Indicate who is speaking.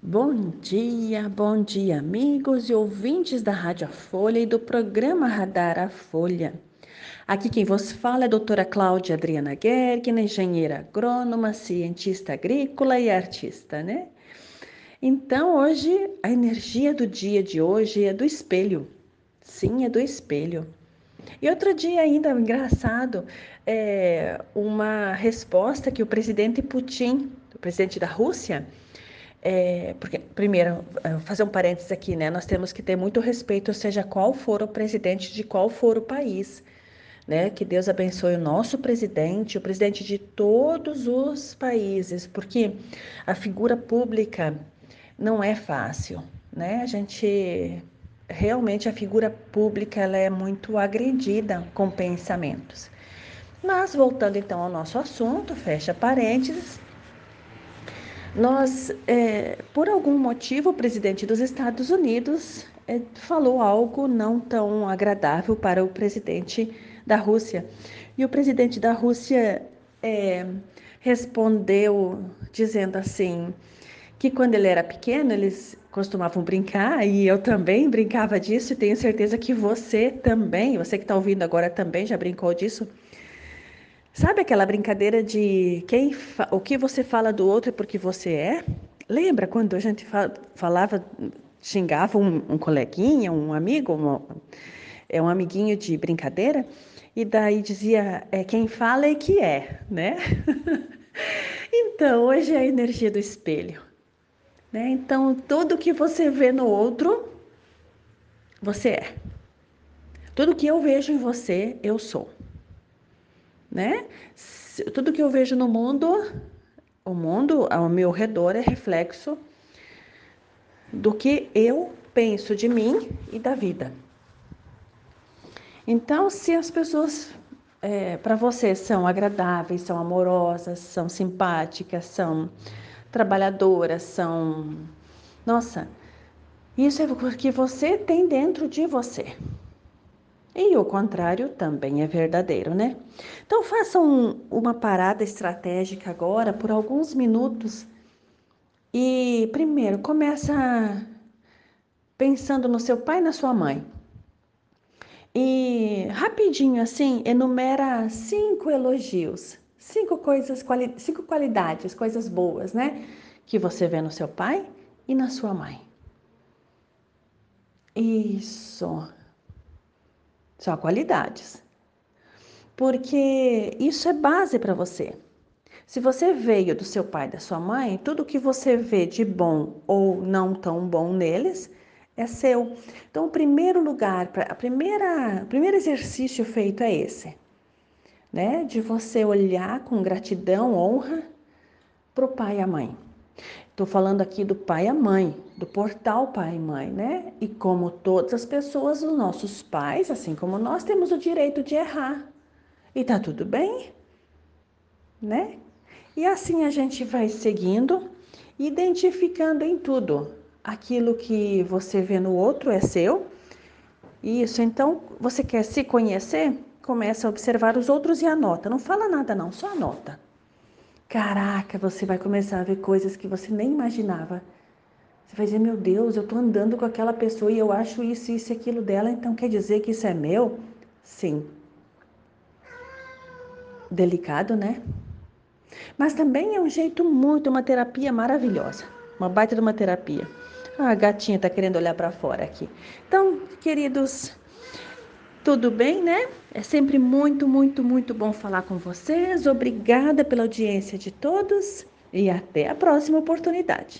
Speaker 1: Bom dia, bom dia, amigos e ouvintes da Rádio Folha e do programa Radar a Folha. Aqui quem vos fala é a doutora Cláudia Adriana Gergner, engenheira agrônoma, cientista agrícola e artista, né? Então, hoje, a energia do dia de hoje é do espelho. Sim, é do espelho. E outro dia ainda, engraçado, é uma resposta que o presidente Putin, o presidente da Rússia, é, porque, primeiro, é, fazer um parênteses aqui, né? Nós temos que ter muito respeito, seja qual for o presidente de qual for o país. Né? Que Deus abençoe o nosso presidente, o presidente de todos os países, porque a figura pública não é fácil, né? A gente realmente a figura pública ela é muito agredida com pensamentos. Mas voltando então ao nosso assunto, fecha parênteses, nós, é, por algum motivo, o presidente dos Estados Unidos é, falou algo não tão agradável para o presidente da Rússia. E o presidente da Rússia é, respondeu dizendo assim que quando ele era pequeno eles costumavam brincar e eu também brincava disso e tenho certeza que você também, você que está ouvindo agora também já brincou disso Sabe aquela brincadeira de quem o que você fala do outro é porque você é? Lembra quando a gente falava, xingava um, um coleguinha, um amigo, um, é um amiguinho de brincadeira, e daí dizia é quem fala é que é, né? então, hoje é a energia do espelho. Né? Então, tudo que você vê no outro, você é. Tudo que eu vejo em você, eu sou né? Tudo que eu vejo no mundo, o mundo ao meu redor é reflexo do que eu penso de mim e da vida. Então, se as pessoas é, para você são agradáveis, são amorosas, são simpáticas, são trabalhadoras, são. Nossa, isso é porque você tem dentro de você. E o contrário também é verdadeiro, né? Então faça um, uma parada estratégica agora por alguns minutos e primeiro começa pensando no seu pai e na sua mãe. E rapidinho assim, enumera cinco elogios, cinco coisas, cinco qualidades, coisas boas, né? Que você vê no seu pai e na sua mãe. Isso. Só qualidades. Porque isso é base para você. Se você veio do seu pai da sua mãe, tudo que você vê de bom ou não tão bom neles é seu. Então, o primeiro lugar, a primeira, o primeiro exercício feito é esse, né? De você olhar com gratidão, honra para o pai e a mãe. Estou falando aqui do pai e a mãe, do portal pai e mãe, né? E como todas as pessoas, os nossos pais, assim como nós, temos o direito de errar. E tá tudo bem, né? E assim a gente vai seguindo, identificando em tudo. Aquilo que você vê no outro é seu. Isso, então, você quer se conhecer? Começa a observar os outros e anota. Não fala nada não, só anota. Caraca, você vai começar a ver coisas que você nem imaginava. Você vai dizer, meu Deus, eu estou andando com aquela pessoa e eu acho isso, isso e aquilo dela, então quer dizer que isso é meu? Sim. Delicado, né? Mas também é um jeito muito, uma terapia maravilhosa. Uma baita de uma terapia. Ah, a gatinha está querendo olhar para fora aqui. Então, queridos, tudo bem, né? É sempre muito, muito, muito bom falar com vocês. Obrigada pela audiência de todos e até a próxima oportunidade.